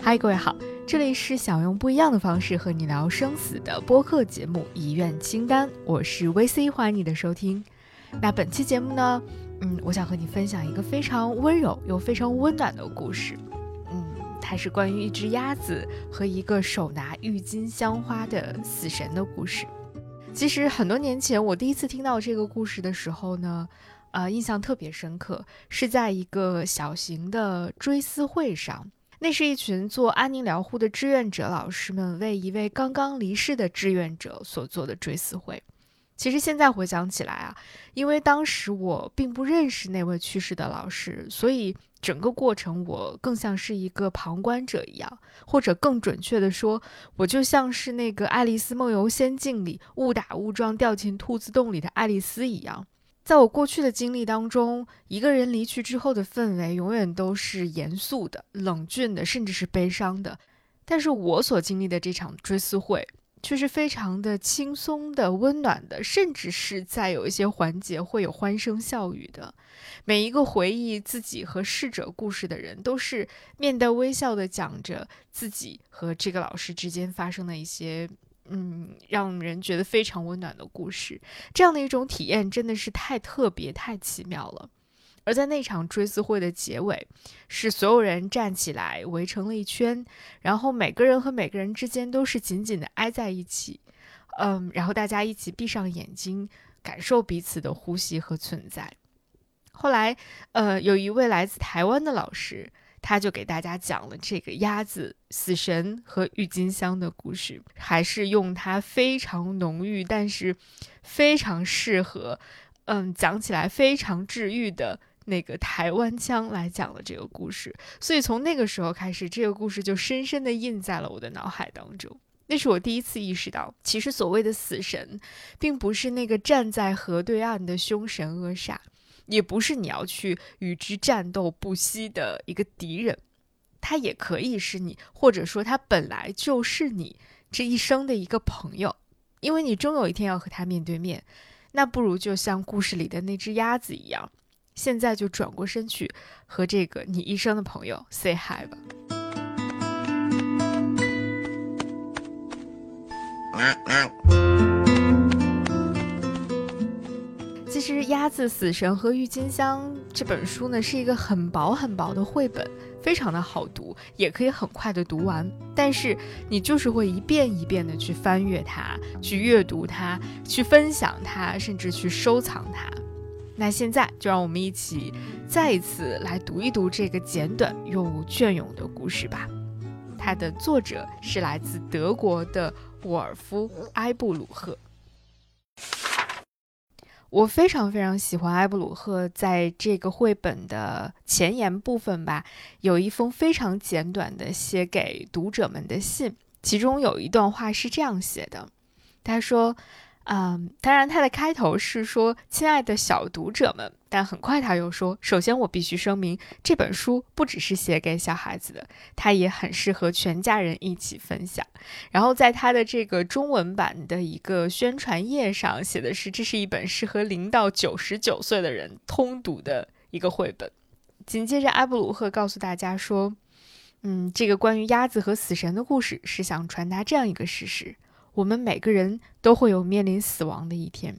嗨，各位好，这里是想用不一样的方式和你聊生死的播客节目《遗愿清单》，我是 VC，欢迎你的收听。那本期节目呢，嗯，我想和你分享一个非常温柔又非常温暖的故事。嗯，它是关于一只鸭子和一个手拿郁金香花的死神的故事。其实很多年前，我第一次听到这个故事的时候呢，呃，印象特别深刻，是在一个小型的追思会上。那是一群做安宁疗护的志愿者老师们为一位刚刚离世的志愿者所做的追思会。其实现在回想起来啊，因为当时我并不认识那位去世的老师，所以整个过程我更像是一个旁观者一样，或者更准确的说，我就像是那个《爱丽丝梦游仙境》里误打误撞掉进兔子洞里的爱丽丝一样。在我过去的经历当中，一个人离去之后的氛围永远都是严肃的、冷峻的，甚至是悲伤的。但是我所经历的这场追思会。却是非常的轻松的、温暖的，甚至是在有一些环节会有欢声笑语的。每一个回忆自己和逝者故事的人，都是面带微笑的讲着自己和这个老师之间发生的一些，嗯，让人觉得非常温暖的故事。这样的一种体验真的是太特别、太奇妙了。而在那场追思会的结尾，是所有人站起来围成了一圈，然后每个人和每个人之间都是紧紧的挨在一起，嗯，然后大家一起闭上眼睛，感受彼此的呼吸和存在。后来，呃，有一位来自台湾的老师，他就给大家讲了这个鸭子、死神和郁金香的故事，还是用他非常浓郁，但是非常适合，嗯，讲起来非常治愈的。那个台湾腔来讲了这个故事，所以从那个时候开始，这个故事就深深的印在了我的脑海当中。那是我第一次意识到，其实所谓的死神，并不是那个站在河对岸的凶神恶煞，也不是你要去与之战斗不息的一个敌人，他也可以是你，或者说他本来就是你这一生的一个朋友，因为你终有一天要和他面对面。那不如就像故事里的那只鸭子一样。现在就转过身去，和这个你一生的朋友 say hi 吧。其实《鸭子、死神和郁金香》这本书呢，是一个很薄很薄的绘本，非常的好读，也可以很快的读完。但是你就是会一遍一遍的去翻阅它，去阅读它，去分享它，甚至去收藏它。那现在就让我们一起再一次来读一读这个简短又隽永的故事吧。它的作者是来自德国的沃尔夫·埃布鲁赫。我非常非常喜欢埃布鲁赫在这个绘本的前言部分吧，有一封非常简短的写给读者们的信，其中有一段话是这样写的，他说。嗯，当然，他的开头是说“亲爱的小读者们”，但很快他又说：“首先，我必须声明，这本书不只是写给小孩子的，它也很适合全家人一起分享。”然后，在他的这个中文版的一个宣传页上写的是：“这是一本适合零到九十九岁的人通读的一个绘本。”紧接着，阿布鲁赫告诉大家说：“嗯，这个关于鸭子和死神的故事是想传达这样一个事实。”我们每个人都会有面临死亡的一天，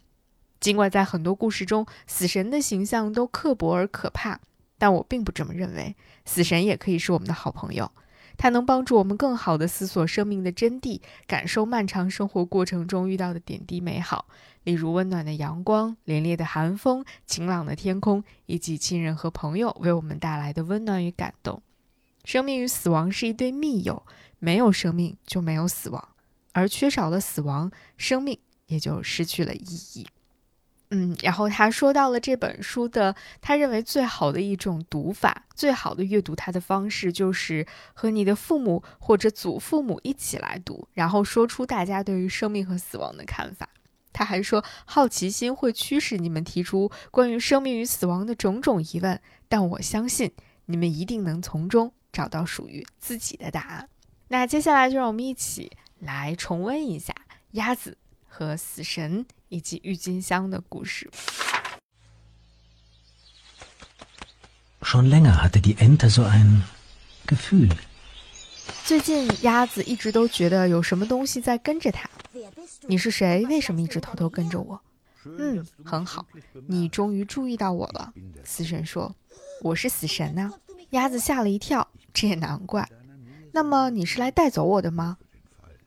尽管在很多故事中，死神的形象都刻薄而可怕，但我并不这么认为。死神也可以是我们的好朋友，他能帮助我们更好地思索生命的真谛，感受漫长生活过程中遇到的点滴美好，例如温暖的阳光、凛冽的寒风、晴朗的天空，以及亲人和朋友为我们带来的温暖与感动。生命与死亡是一对密友，没有生命就没有死亡。而缺少了死亡，生命也就失去了意义。嗯，然后他说到了这本书的，他认为最好的一种读法，最好的阅读它的方式，就是和你的父母或者祖父母一起来读，然后说出大家对于生命和死亡的看法。他还说，好奇心会驱使你们提出关于生命与死亡的种种疑问，但我相信你们一定能从中找到属于自己的答案。那接下来就让我们一起。来重温一下鸭子和死神以及郁金香的故事。Schon länger hatte die Ente so ein Gefühl. 最近鸭子一直都觉得有什么东西在跟着它。你是谁？为什么一直偷偷跟着我？嗯，很好，你终于注意到我了。死神说：“我是死神呐。”鸭子吓了一跳，这也难怪。那么你是来带走我的吗？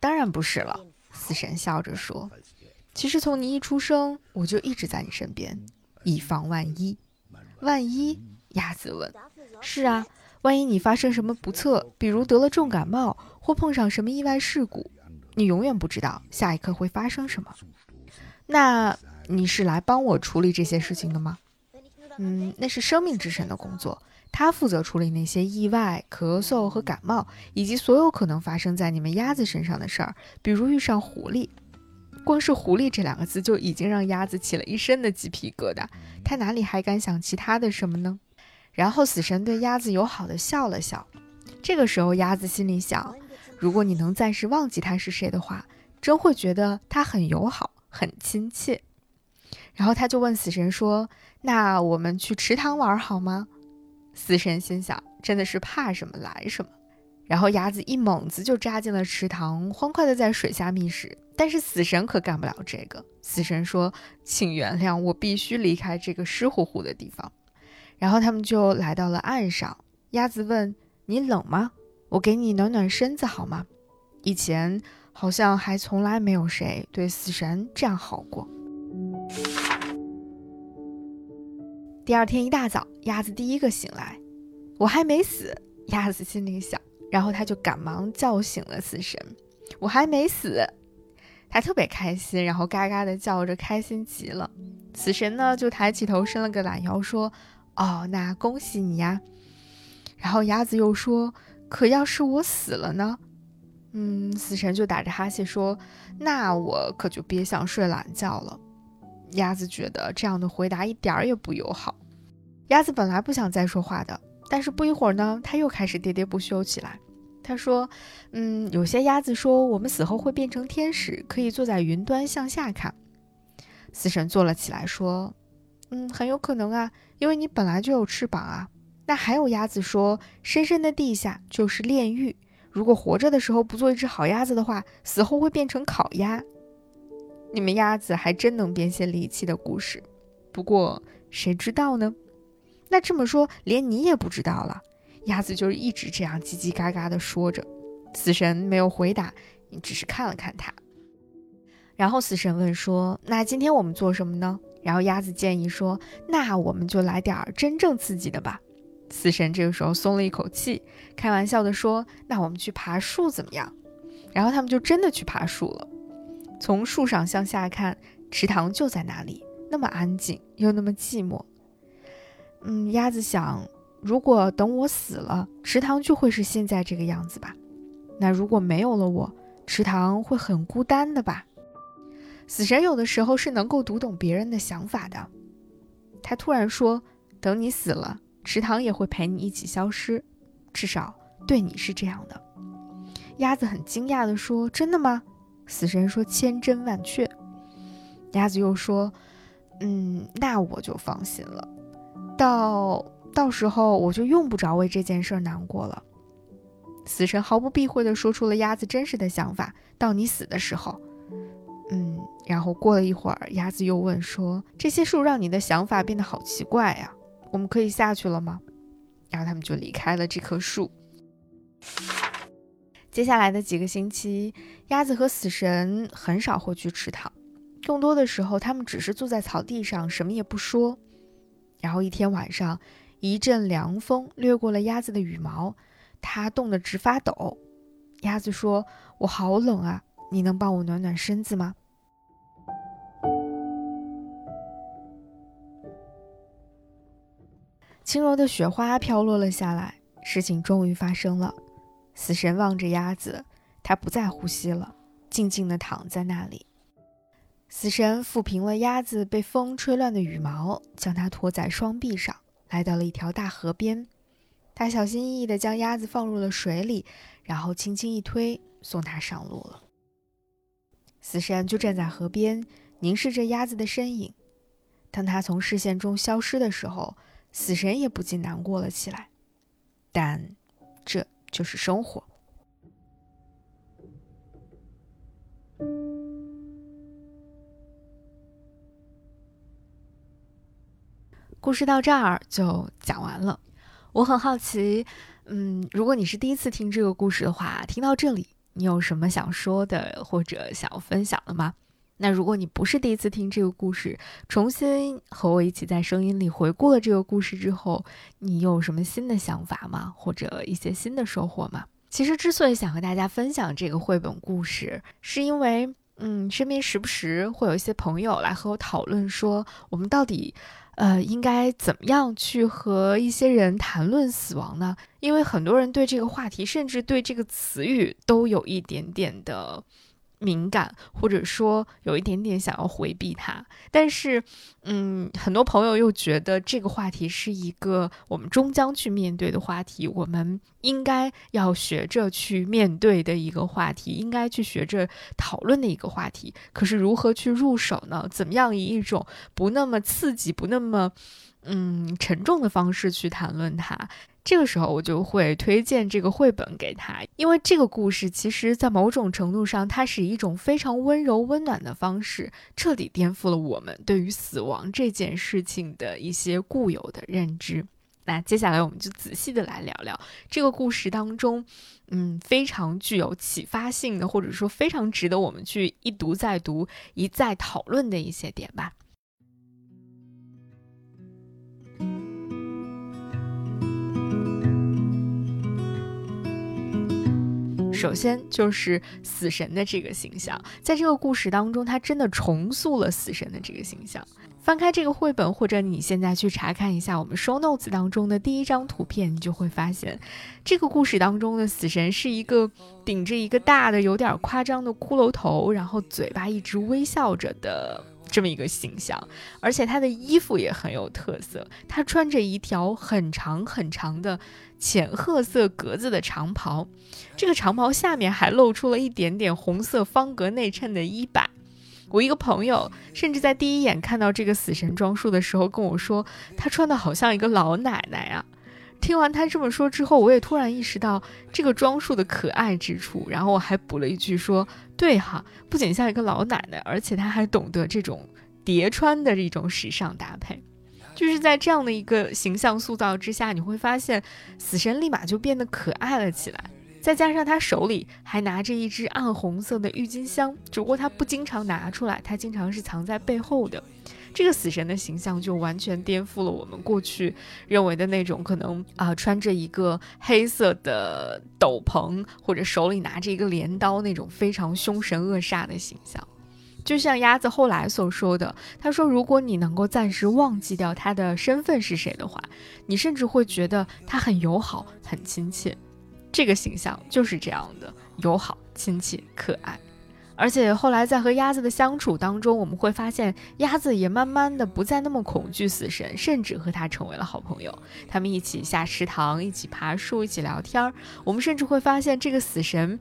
当然不是了。死神笑着说：“其实从你一出生，我就一直在你身边，以防万一。万一？”鸭子问：“是啊，万一你发生什么不测，比如得了重感冒，或碰上什么意外事故，你永远不知道下一刻会发生什么。那你是来帮我处理这些事情的吗？嗯，那是生命之神的工作，他负责处理那些意外、咳嗽和感冒，以及所有可能发生在你们鸭子身上的事儿，比如遇上狐狸。光是狐狸这两个字就已经让鸭子起了一身的鸡皮疙瘩，他哪里还敢想其他的什么呢？”然后死神对鸭子友好的笑了笑。这个时候，鸭子心里想：如果你能暂时忘记他是谁的话，真会觉得他很友好、很亲切。然后他就问死神说：“那我们去池塘玩好吗？”死神心想：真的是怕什么来什么。然后鸭子一猛子就扎进了池塘，欢快地在水下觅食。但是死神可干不了这个。死神说：“请原谅，我必须离开这个湿乎乎的地方。”然后他们就来到了岸上。鸭子问：“你冷吗？我给你暖暖身子好吗？”以前好像还从来没有谁对死神这样好过。第二天一大早，鸭子第一个醒来，我还没死，鸭子心里想。然后他就赶忙叫醒了死神：“我还没死。”他特别开心，然后嘎嘎的叫着，开心极了。死神呢，就抬起头，伸了个懒腰，说。哦，那恭喜你呀。然后鸭子又说：“可要是我死了呢？”嗯，死神就打着哈欠说：“那我可就别想睡懒觉了。”鸭子觉得这样的回答一点儿也不友好。鸭子本来不想再说话的，但是不一会儿呢，他又开始喋喋不休起来。他说：“嗯，有些鸭子说我们死后会变成天使，可以坐在云端向下看。”死神坐了起来说。嗯，很有可能啊，因为你本来就有翅膀啊。那还有鸭子说，深深的地下就是炼狱。如果活着的时候不做一只好鸭子的话，死后会变成烤鸭。你们鸭子还真能编些离奇的故事，不过谁知道呢？那这么说，连你也不知道了。鸭子就是一直这样叽叽嘎嘎的说着。死神没有回答，你只是看了看他。然后死神问说：“那今天我们做什么呢？”然后鸭子建议说：“那我们就来点真正刺激的吧。”死神这个时候松了一口气，开玩笑的说：“那我们去爬树怎么样？”然后他们就真的去爬树了。从树上向下看，池塘就在那里，那么安静又那么寂寞。嗯，鸭子想，如果等我死了，池塘就会是现在这个样子吧？那如果没有了我，池塘会很孤单的吧？死神有的时候是能够读懂别人的想法的。他突然说：“等你死了，池塘也会陪你一起消失，至少对你是这样的。”鸭子很惊讶地说：“真的吗？”死神说：“千真万确。”鸭子又说：“嗯，那我就放心了。到到时候我就用不着为这件事难过了。”死神毫不避讳地说出了鸭子真实的想法：“到你死的时候。”嗯，然后过了一会儿，鸭子又问说：“这些树让你的想法变得好奇怪呀？我们可以下去了吗？”然后他们就离开了这棵树。接下来的几个星期，鸭子和死神很少会去池塘，更多的时候，他们只是坐在草地上，什么也不说。然后一天晚上，一阵凉风掠过了鸭子的羽毛，它冻得直发抖。鸭子说：“我好冷啊。”你能帮我暖暖身子吗？轻柔的雪花飘落了下来，事情终于发生了。死神望着鸭子，他不再呼吸了，静静地躺在那里。死神抚平了鸭子被风吹乱的羽毛，将它托在双臂上，来到了一条大河边。他小心翼翼地将鸭子放入了水里，然后轻轻一推，送它上路了。死神就站在河边，凝视着鸭子的身影。当他从视线中消失的时候，死神也不禁难过了起来。但这就是生活。故事到这儿就讲完了。我很好奇，嗯，如果你是第一次听这个故事的话，听到这里，你有什么想说的或者想要分享的吗？那如果你不是第一次听这个故事，重新和我一起在声音里回顾了这个故事之后，你有什么新的想法吗？或者一些新的收获吗？其实之所以想和大家分享这个绘本故事，是因为，嗯，身边时不时会有一些朋友来和我讨论说，我们到底，呃，应该怎么样去和一些人谈论死亡呢？因为很多人对这个话题，甚至对这个词语，都有一点点的。敏感，或者说有一点点想要回避它，但是，嗯，很多朋友又觉得这个话题是一个我们终将去面对的话题，我们应该要学着去面对的一个话题，应该去学着讨论的一个话题。可是如何去入手呢？怎么样以一种不那么刺激、不那么嗯沉重的方式去谈论它？这个时候，我就会推荐这个绘本给他，因为这个故事其实，在某种程度上，它是一种非常温柔、温暖的方式，彻底颠覆了我们对于死亡这件事情的一些固有的认知。那接下来，我们就仔细的来聊聊这个故事当中，嗯，非常具有启发性的，或者说非常值得我们去一读再读、一再讨论的一些点吧。首先就是死神的这个形象，在这个故事当中，他真的重塑了死神的这个形象。翻开这个绘本，或者你现在去查看一下我们 show notes 当中的第一张图片，你就会发现，这个故事当中的死神是一个顶着一个大的、有点夸张的骷髅头，然后嘴巴一直微笑着的这么一个形象。而且他的衣服也很有特色，他穿着一条很长很长的。浅褐色格子的长袍，这个长袍下面还露出了一点点红色方格内衬的衣摆。我一个朋友甚至在第一眼看到这个死神装束的时候跟我说，他穿的好像一个老奶奶啊。听完他这么说之后，我也突然意识到这个装束的可爱之处，然后我还补了一句说：“对哈，不仅像一个老奶奶，而且他还懂得这种叠穿的这种时尚搭配。”就是在这样的一个形象塑造之下，你会发现死神立马就变得可爱了起来。再加上他手里还拿着一支暗红色的郁金香，只不过他不经常拿出来，他经常是藏在背后的。这个死神的形象就完全颠覆了我们过去认为的那种可能啊，穿着一个黑色的斗篷或者手里拿着一个镰刀那种非常凶神恶煞的形象。就像鸭子后来所说的，他说：“如果你能够暂时忘记掉他的身份是谁的话，你甚至会觉得他很友好、很亲切。这个形象就是这样的，友好、亲切、可爱。而且后来在和鸭子的相处当中，我们会发现鸭子也慢慢的不再那么恐惧死神，甚至和他成为了好朋友。他们一起下池塘，一起爬树，一起聊天儿。我们甚至会发现这个死神，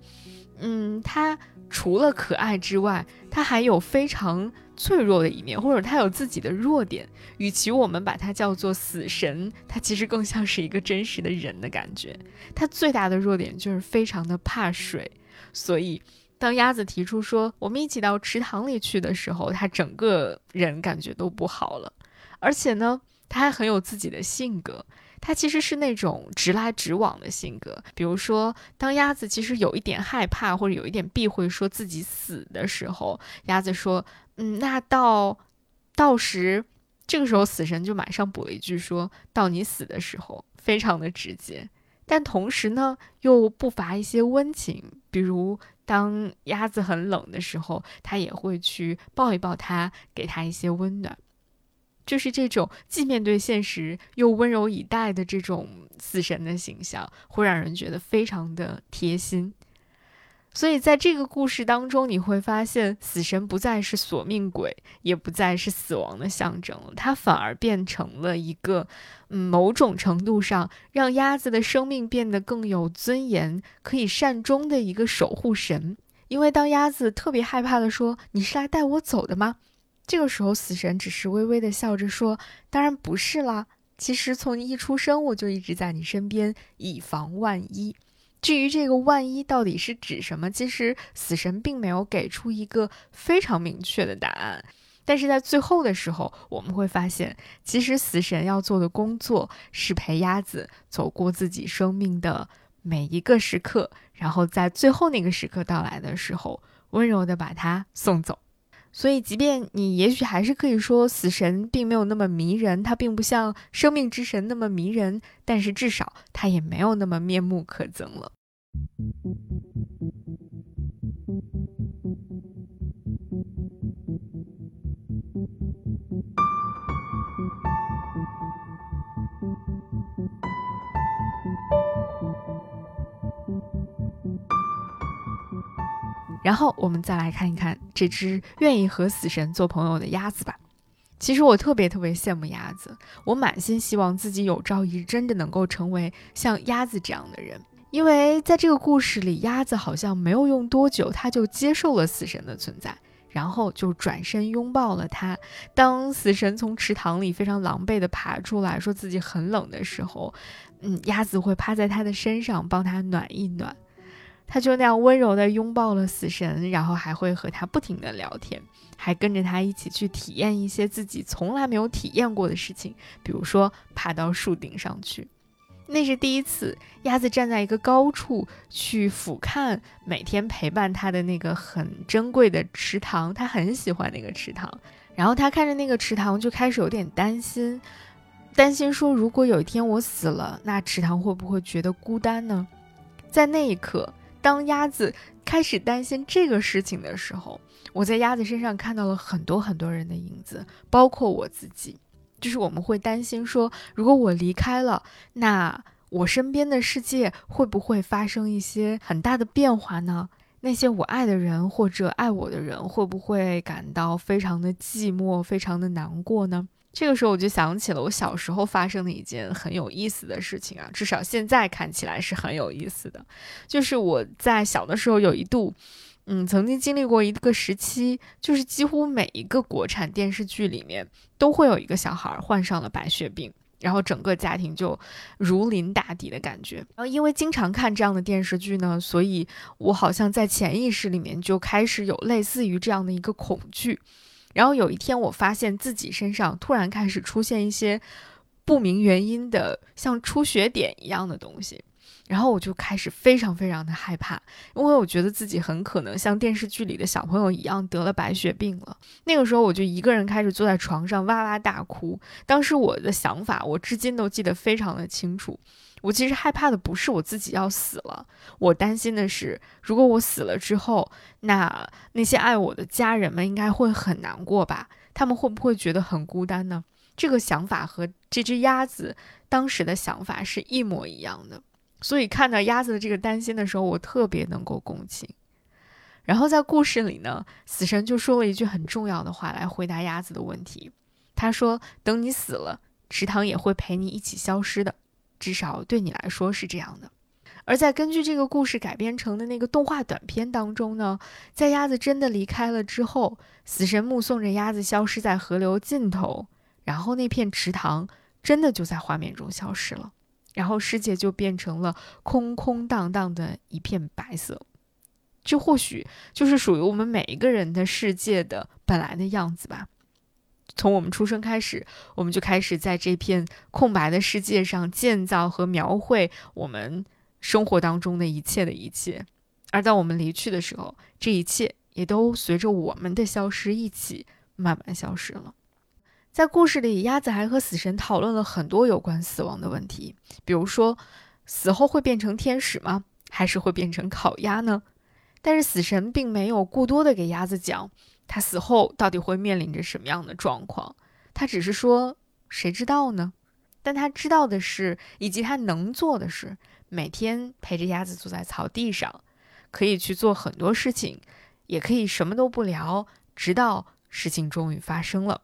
嗯，他。”除了可爱之外，他还有非常脆弱的一面，或者他有自己的弱点。与其我们把它叫做死神，它其实更像是一个真实的人的感觉。他最大的弱点就是非常的怕水，所以当鸭子提出说我们一起到池塘里去的时候，他整个人感觉都不好了。而且呢，他还很有自己的性格。他其实是那种直来直往的性格，比如说，当鸭子其实有一点害怕或者有一点避讳说自己死的时候，鸭子说：“嗯，那到到时，这个时候死神就马上补了一句，说到你死的时候，非常的直接，但同时呢，又不乏一些温情，比如当鸭子很冷的时候，他也会去抱一抱它，给它一些温暖。”就是这种既面对现实又温柔以待的这种死神的形象，会让人觉得非常的贴心。所以在这个故事当中，你会发现死神不再是索命鬼，也不再是死亡的象征了，它反而变成了一个，嗯，某种程度上让鸭子的生命变得更有尊严，可以善终的一个守护神。因为当鸭子特别害怕的说：“你是来带我走的吗？”这个时候，死神只是微微的笑着说：“当然不是啦。”其实从一出生我就一直在你身边，以防万一。至于这个万一到底是指什么，其实死神并没有给出一个非常明确的答案。但是在最后的时候，我们会发现，其实死神要做的工作是陪鸭子走过自己生命的每一个时刻，然后在最后那个时刻到来的时候，温柔的把它送走。所以，即便你也许还是可以说死神并没有那么迷人，他并不像生命之神那么迷人，但是至少他也没有那么面目可憎了。然后我们再来看一看这只愿意和死神做朋友的鸭子吧。其实我特别特别羡慕鸭子，我满心希望自己有朝一日真的能够成为像鸭子这样的人。因为在这个故事里，鸭子好像没有用多久，它就接受了死神的存在，然后就转身拥抱了他。当死神从池塘里非常狼狈地爬出来，说自己很冷的时候，嗯，鸭子会趴在他的身上帮他暖一暖。他就那样温柔地拥抱了死神，然后还会和他不停地聊天，还跟着他一起去体验一些自己从来没有体验过的事情，比如说爬到树顶上去。那是第一次，鸭子站在一个高处去俯瞰每天陪伴它的那个很珍贵的池塘，它很喜欢那个池塘。然后它看着那个池塘，就开始有点担心，担心说如果有一天我死了，那池塘会不会觉得孤单呢？在那一刻。当鸭子开始担心这个事情的时候，我在鸭子身上看到了很多很多人的影子，包括我自己。就是我们会担心说，如果我离开了，那我身边的世界会不会发生一些很大的变化呢？那些我爱的人或者爱我的人，会不会感到非常的寂寞、非常的难过呢？这个时候我就想起了我小时候发生的一件很有意思的事情啊，至少现在看起来是很有意思的。就是我在小的时候有一度，嗯，曾经经历过一个时期，就是几乎每一个国产电视剧里面都会有一个小孩患上了白血病，然后整个家庭就如临大敌的感觉。然后因为经常看这样的电视剧呢，所以我好像在潜意识里面就开始有类似于这样的一个恐惧。然后有一天，我发现自己身上突然开始出现一些不明原因的像出血点一样的东西，然后我就开始非常非常的害怕，因为我觉得自己很可能像电视剧里的小朋友一样得了白血病了。那个时候，我就一个人开始坐在床上哇哇大哭。当时我的想法，我至今都记得非常的清楚。我其实害怕的不是我自己要死了，我担心的是，如果我死了之后，那那些爱我的家人们应该会很难过吧？他们会不会觉得很孤单呢？这个想法和这只鸭子当时的想法是一模一样的。所以看到鸭子的这个担心的时候，我特别能够共情。然后在故事里呢，死神就说了一句很重要的话来回答鸭子的问题。他说：“等你死了，池塘也会陪你一起消失的。”至少对你来说是这样的，而在根据这个故事改编成的那个动画短片当中呢，在鸭子真的离开了之后，死神目送着鸭子消失在河流尽头，然后那片池塘真的就在画面中消失了，然后世界就变成了空空荡荡的一片白色，这或许就是属于我们每一个人的世界的本来的样子吧。从我们出生开始，我们就开始在这片空白的世界上建造和描绘我们生活当中的一切的一切。而当我们离去的时候，这一切也都随着我们的消失一起慢慢消失了。在故事里，鸭子还和死神讨论了很多有关死亡的问题，比如说死后会变成天使吗？还是会变成烤鸭呢？但是死神并没有过多的给鸭子讲。他死后到底会面临着什么样的状况？他只是说，谁知道呢？但他知道的是，以及他能做的是，每天陪着鸭子坐在草地上，可以去做很多事情，也可以什么都不聊，直到事情终于发生了。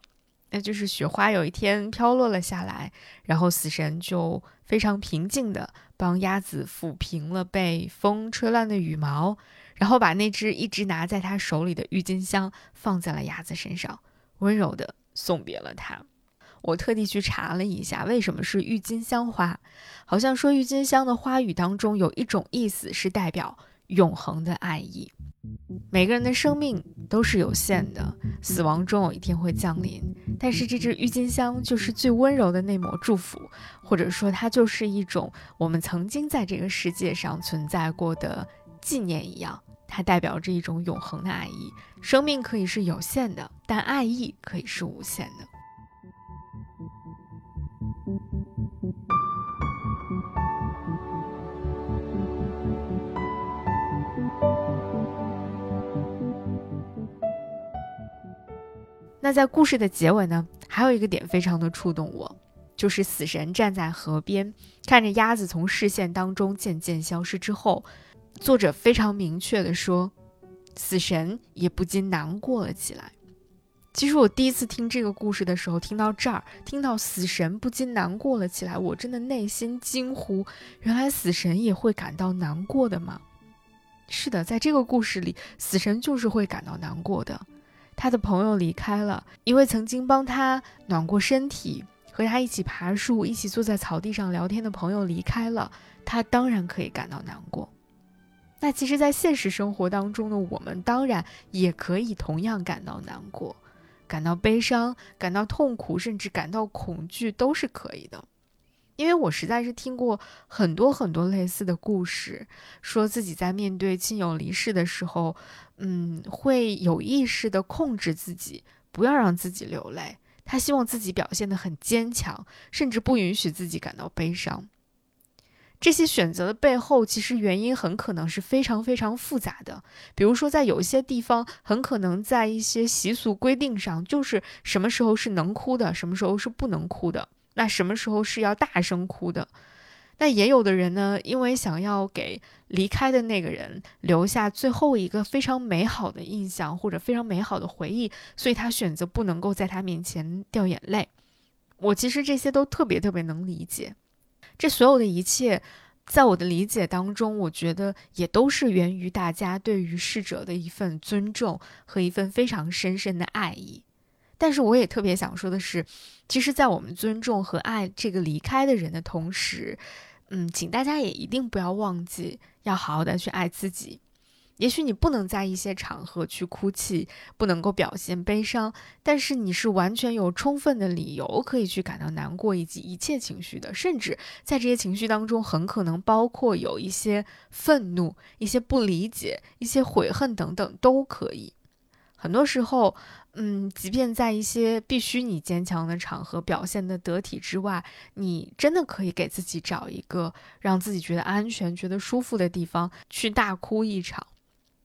那就是雪花有一天飘落了下来，然后死神就非常平静地帮鸭子抚平了被风吹乱的羽毛。然后把那只一直拿在他手里的郁金香放在了鸭子身上，温柔地送别了他。我特地去查了一下，为什么是郁金香花？好像说郁金香的花语当中有一种意思是代表永恒的爱意。每个人的生命都是有限的，死亡终有一天会降临。但是这只郁金香就是最温柔的那抹祝福，或者说它就是一种我们曾经在这个世界上存在过的纪念一样。它代表着一种永恒的爱意。生命可以是有限的，但爱意可以是无限的。那在故事的结尾呢，还有一个点非常的触动我，就是死神站在河边，看着鸭子从视线当中渐渐消失之后，作者非常明确的说，死神也不禁难过了起来。其实我第一次听这个故事的时候，听到这儿，听到死神不禁难过了起来，我真的内心惊呼：原来死神也会感到难过的吗？是的，在这个故事里，死神就是会感到难过的。他的朋友离开了，一位曾经帮他暖过身体、和他一起爬树、一起坐在草地上聊天的朋友离开了，他当然可以感到难过。那其实，在现实生活当中呢，我们当然也可以同样感到难过、感到悲伤、感到痛苦，甚至感到恐惧，都是可以的。因为我实在是听过很多很多类似的故事，说自己在面对亲友离世的时候，嗯，会有意识的控制自己，不要让自己流泪。他希望自己表现得很坚强，甚至不允许自己感到悲伤。这些选择的背后，其实原因很可能是非常非常复杂的。比如说，在有一些地方，很可能在一些习俗规定上，就是什么时候是能哭的，什么时候是不能哭的。那什么时候是要大声哭的？那也有的人呢，因为想要给离开的那个人留下最后一个非常美好的印象或者非常美好的回忆，所以他选择不能够在他面前掉眼泪。我其实这些都特别特别能理解。这所有的一切，在我的理解当中，我觉得也都是源于大家对于逝者的一份尊重和一份非常深深的爱意。但是我也特别想说的是，其实，在我们尊重和爱这个离开的人的同时，嗯，请大家也一定不要忘记，要好好的去爱自己。也许你不能在一些场合去哭泣，不能够表现悲伤，但是你是完全有充分的理由可以去感到难过以及一切情绪的，甚至在这些情绪当中，很可能包括有一些愤怒、一些不理解、一些悔恨等等，都可以。很多时候。嗯，即便在一些必须你坚强的场合表现的得体之外，你真的可以给自己找一个让自己觉得安全、觉得舒服的地方去大哭一场。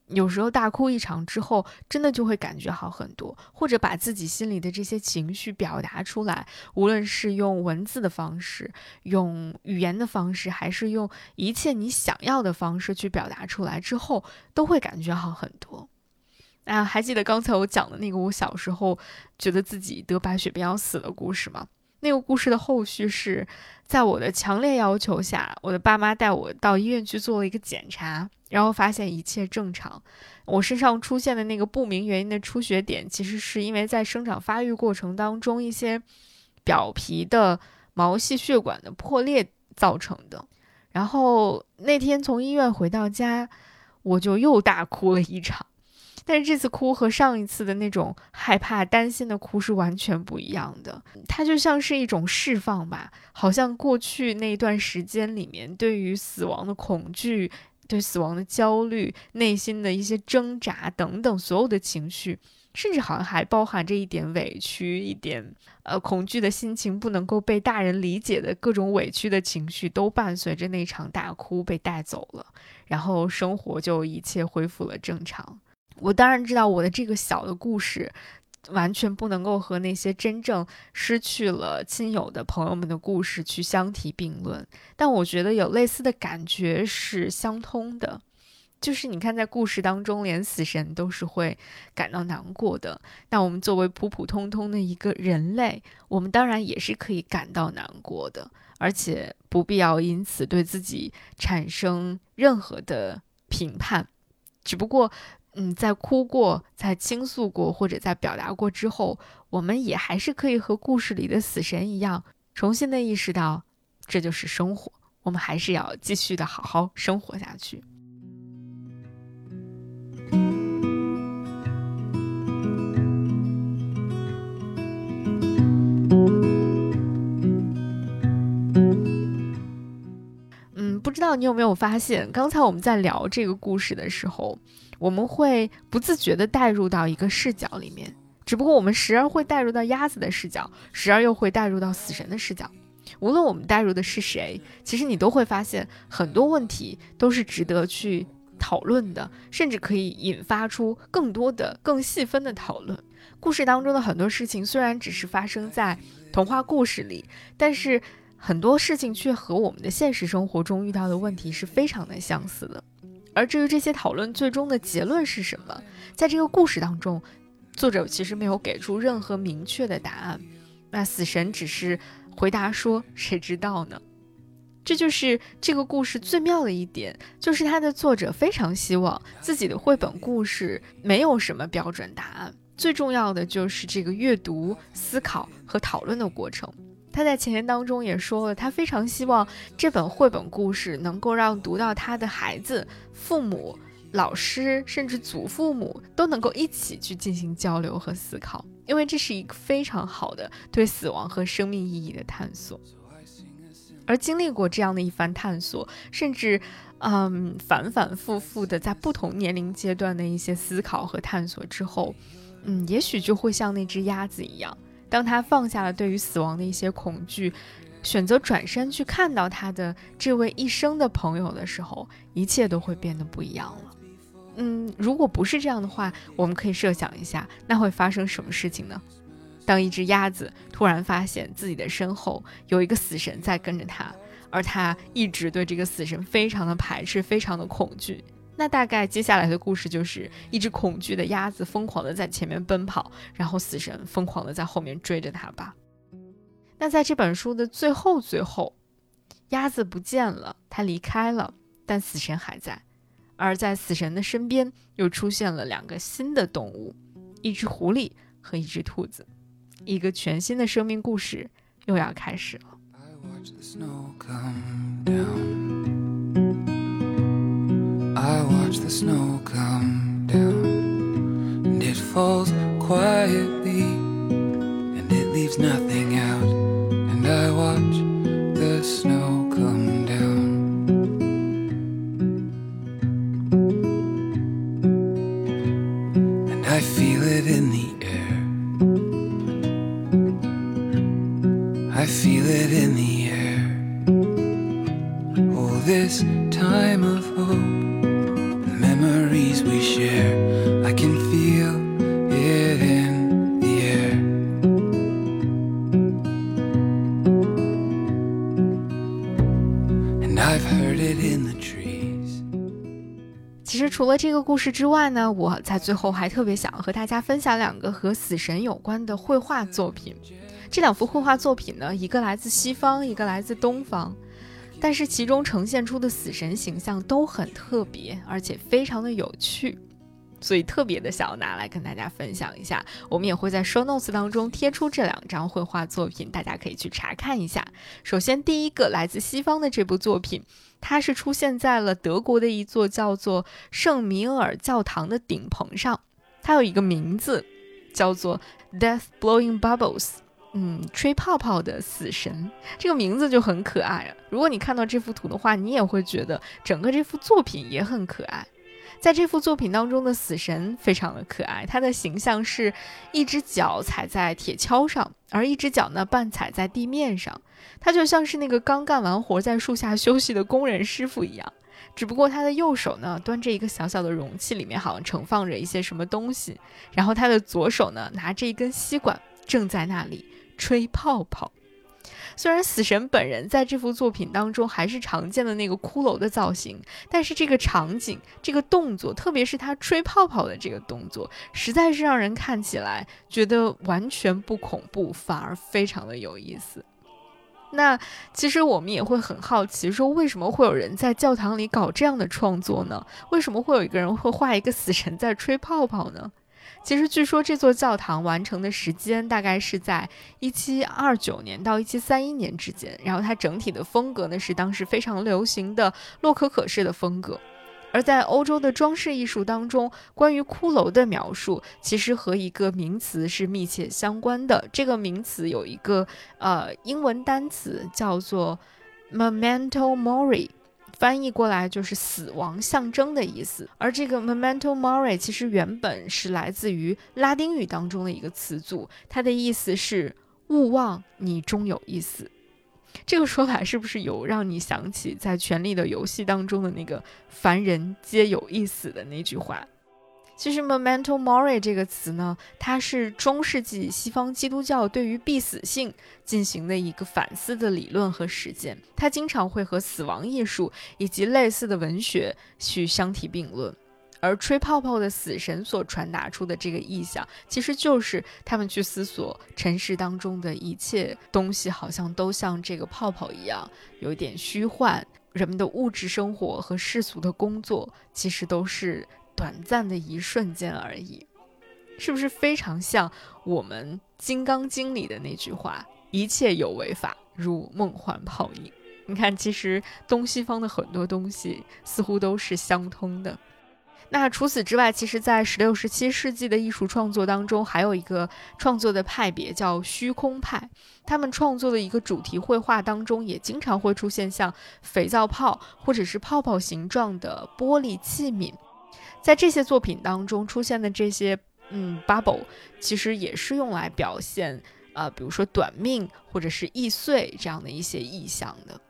有时候大哭一场之后，真的就会感觉好很多。或者把自己心里的这些情绪表达出来，无论是用文字的方式、用语言的方式，还是用一切你想要的方式去表达出来之后，都会感觉好很多。啊，还记得刚才我讲的那个我小时候觉得自己得白血病要死的故事吗？那个故事的后续是在我的强烈要求下，我的爸妈带我到医院去做了一个检查，然后发现一切正常。我身上出现的那个不明原因的出血点，其实是因为在生长发育过程当中一些表皮的毛细血管的破裂造成的。然后那天从医院回到家，我就又大哭了一场。但是这次哭和上一次的那种害怕、担心的哭是完全不一样的，它就像是一种释放吧，好像过去那一段时间里面对于死亡的恐惧、对死亡的焦虑、内心的一些挣扎等等所有的情绪，甚至好像还包含着一点委屈、一点呃恐惧的心情，不能够被大人理解的各种委屈的情绪，都伴随着那场大哭被带走了，然后生活就一切恢复了正常。我当然知道我的这个小的故事，完全不能够和那些真正失去了亲友的朋友们的故事去相提并论。但我觉得有类似的感觉是相通的，就是你看，在故事当中，连死神都是会感到难过的。那我们作为普普通通的一个人类，我们当然也是可以感到难过的，而且不必要因此对自己产生任何的评判，只不过。嗯，在哭过、在倾诉过或者在表达过之后，我们也还是可以和故事里的死神一样，重新的意识到，这就是生活。我们还是要继续的好好生活下去。道你有没有发现，刚才我们在聊这个故事的时候，我们会不自觉的带入到一个视角里面，只不过我们时而会带入到鸭子的视角，时而又会带入到死神的视角。无论我们带入的是谁，其实你都会发现很多问题都是值得去讨论的，甚至可以引发出更多的、更细分的讨论。故事当中的很多事情虽然只是发生在童话故事里，但是很多事情却和我们的现实生活中遇到的问题是非常的相似的。而至于这些讨论最终的结论是什么，在这个故事当中，作者其实没有给出任何明确的答案。那死神只是。回答说：“谁知道呢？”这就是这个故事最妙的一点，就是它的作者非常希望自己的绘本故事没有什么标准答案，最重要的就是这个阅读、思考和讨论的过程。他在前言当中也说了，他非常希望这本绘本故事能够让读到他的孩子、父母、老师，甚至祖父母都能够一起去进行交流和思考。因为这是一个非常好的对死亡和生命意义的探索，而经历过这样的一番探索，甚至，嗯，反反复复的在不同年龄阶段的一些思考和探索之后，嗯，也许就会像那只鸭子一样，当他放下了对于死亡的一些恐惧，选择转身去看到他的这位一生的朋友的时候，一切都会变得不一样了。嗯，如果不是这样的话，我们可以设想一下，那会发生什么事情呢？当一只鸭子突然发现自己的身后有一个死神在跟着它，而它一直对这个死神非常的排斥，非常的恐惧，那大概接下来的故事就是一只恐惧的鸭子疯狂的在前面奔跑，然后死神疯狂的在后面追着它吧。那在这本书的最后，最后，鸭子不见了，它离开了，但死神还在。而在死神的身边，又出现了两个新的动物，一只狐狸和一只兔子，一个全新的生命故事又要开始了。I watch the snow come down, and it falls quietly, and it leaves nothing out. And I watch the snow come down. And I feel it in the air. I feel it in the air. Oh, this time of here i can feel it in the air。其实除了这个故事之外呢，我在最后还特别想和大家分享两个和死神有关的绘画作品。这两幅绘画作品呢，一个来自西方，一个来自东方，但是其中呈现出的死神形象都很特别，而且非常的有趣。所以特别的想要拿来跟大家分享一下，我们也会在 show notes 当中贴出这两张绘画作品，大家可以去查看一下。首先，第一个来自西方的这部作品，它是出现在了德国的一座叫做圣米尔教堂的顶棚上，它有一个名字叫做 Death Blowing Bubbles，嗯，吹泡泡的死神，这个名字就很可爱啊。如果你看到这幅图的话，你也会觉得整个这幅作品也很可爱。在这幅作品当中的死神非常的可爱，他的形象是一只脚踩在铁锹上，而一只脚呢半踩在地面上，他就像是那个刚干完活在树下休息的工人师傅一样，只不过他的右手呢端着一个小小的容器，里面好像盛放着一些什么东西，然后他的左手呢拿着一根吸管，正在那里吹泡泡。虽然死神本人在这幅作品当中还是常见的那个骷髅的造型，但是这个场景、这个动作，特别是他吹泡泡的这个动作，实在是让人看起来觉得完全不恐怖，反而非常的有意思。那其实我们也会很好奇，说为什么会有人在教堂里搞这样的创作呢？为什么会有一个人会画一个死神在吹泡泡呢？其实据说这座教堂完成的时间大概是在一七二九年到一七三一年之间，然后它整体的风格呢是当时非常流行的洛可可式的风格。而在欧洲的装饰艺术当中，关于骷髅的描述其实和一个名词是密切相关的。这个名词有一个呃英文单词叫做 memento mori，翻译过来就是死亡象征的意思。而这个 memento mori 其实原本是来自于拉丁语当中的一个词组，它的意思是勿忘你终有一死。这个说法是不是有让你想起在《权力的游戏》当中的那个“凡人皆有一死”的那句话？其实 “memento mori” 这个词呢，它是中世纪西方基督教对于必死性进行的一个反思的理论和实践，它经常会和死亡艺术以及类似的文学去相提并论。而吹泡泡的死神所传达出的这个意象，其实就是他们去思索尘世当中的一切东西，好像都像这个泡泡一样，有一点虚幻。人们的物质生活和世俗的工作，其实都是短暂的一瞬间而已。是不是非常像我们《金刚经》里的那句话：“一切有为法，如梦幻泡影。”你看，其实东西方的很多东西似乎都是相通的。那除此之外，其实，在十六、十七世纪的艺术创作当中，还有一个创作的派别叫虚空派。他们创作的一个主题绘画当中，也经常会出现像肥皂泡或者是泡泡形状的玻璃器皿。在这些作品当中出现的这些嗯 bubble，其实也是用来表现呃，比如说短命或者是易碎这样的一些意象的。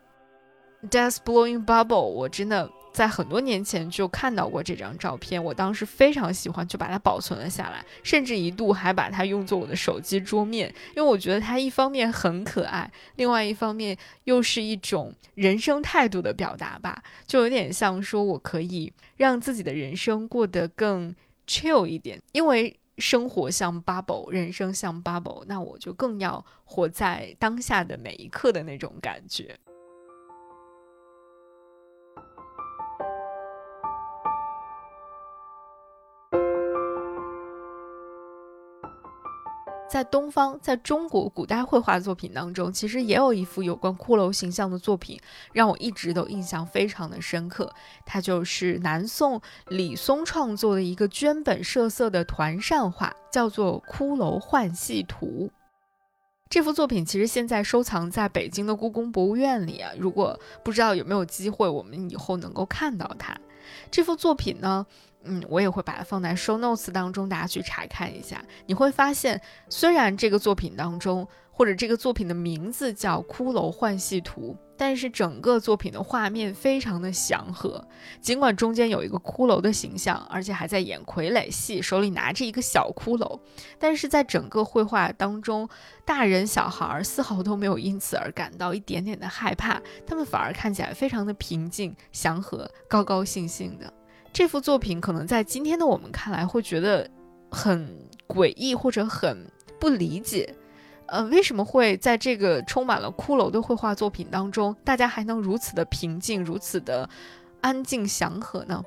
Death blowing bubble，我真的。在很多年前就看到过这张照片，我当时非常喜欢，就把它保存了下来，甚至一度还把它用作我的手机桌面，因为我觉得它一方面很可爱，另外一方面又是一种人生态度的表达吧，就有点像说我可以让自己的人生过得更 chill 一点，因为生活像 bubble，人生像 bubble，那我就更要活在当下的每一刻的那种感觉。在东方，在中国古代绘画作品当中，其实也有一幅有关骷髅形象的作品，让我一直都印象非常的深刻。它就是南宋李嵩创作的一个绢本设色的团扇画，叫做《骷髅幻戏图》。这幅作品其实现在收藏在北京的故宫博物院里啊。如果不知道有没有机会，我们以后能够看到它。这幅作品呢？嗯，我也会把它放在 show notes 当中，大家去查看一下。你会发现，虽然这个作品当中，或者这个作品的名字叫《骷髅幻戏图》，但是整个作品的画面非常的祥和。尽管中间有一个骷髅的形象，而且还在演傀儡戏，手里拿着一个小骷髅，但是在整个绘画当中，大人小孩丝毫都没有因此而感到一点点的害怕，他们反而看起来非常的平静、祥和、高高兴兴的。这幅作品可能在今天的我们看来会觉得很诡异或者很不理解，呃，为什么会在这个充满了骷髅的绘画作品当中，大家还能如此的平静、如此的安静祥和呢？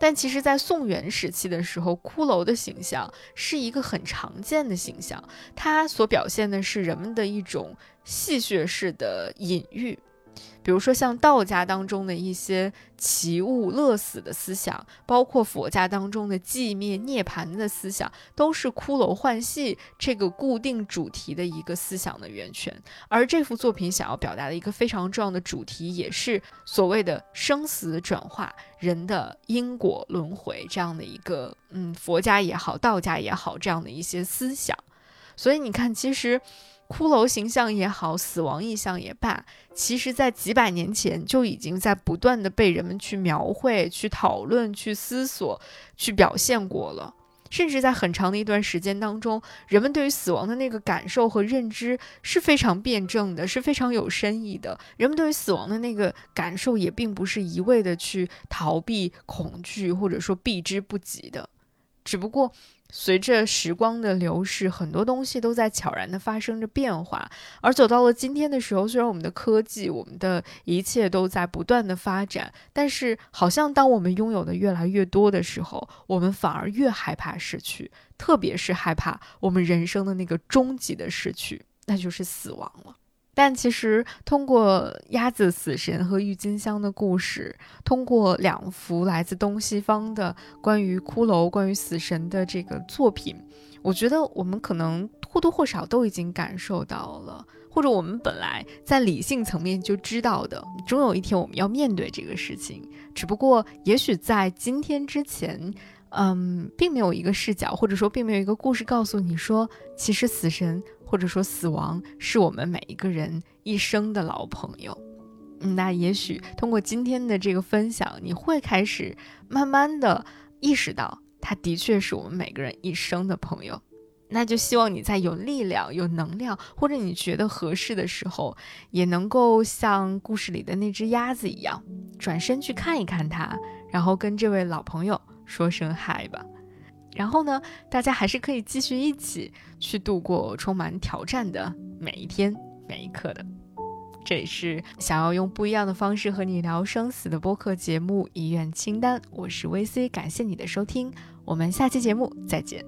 但其实，在宋元时期的时候，骷髅的形象是一个很常见的形象，它所表现的是人们的一种戏谑式的隐喻。比如说，像道家当中的一些齐物乐死的思想，包括佛家当中的寂灭涅槃的思想，都是骷髅幻戏这个固定主题的一个思想的源泉。而这幅作品想要表达的一个非常重要的主题，也是所谓的生死转化、人的因果轮回这样的一个，嗯，佛家也好，道家也好，这样的一些思想。所以你看，其实。骷髅形象也好，死亡意象也罢，其实，在几百年前就已经在不断的被人们去描绘、去讨论、去思索、去表现过了。甚至在很长的一段时间当中，人们对于死亡的那个感受和认知是非常辩证的，是非常有深意的。人们对于死亡的那个感受也并不是一味的去逃避、恐惧，或者说避之不及的。只不过。随着时光的流逝，很多东西都在悄然的发生着变化。而走到了今天的时候，虽然我们的科技、我们的一切都在不断的发展，但是好像当我们拥有的越来越多的时候，我们反而越害怕失去，特别是害怕我们人生的那个终极的失去，那就是死亡了。但其实，通过鸭子死神和郁金香的故事，通过两幅来自东西方的关于骷髅、关于死神的这个作品，我觉得我们可能或多或少都已经感受到了，或者我们本来在理性层面就知道的，终有一天我们要面对这个事情。只不过，也许在今天之前，嗯，并没有一个视角，或者说并没有一个故事告诉你说，其实死神。或者说，死亡是我们每一个人一生的老朋友。那也许通过今天的这个分享，你会开始慢慢的意识到，他的确是我们每个人一生的朋友。那就希望你在有力量、有能量，或者你觉得合适的时候，也能够像故事里的那只鸭子一样，转身去看一看他，然后跟这位老朋友说声嗨吧。然后呢，大家还是可以继续一起去度过充满挑战的每一天每一刻的。这也是想要用不一样的方式和你聊生死的播客节目《遗愿清单》，我是 VC，感谢你的收听，我们下期节目再见。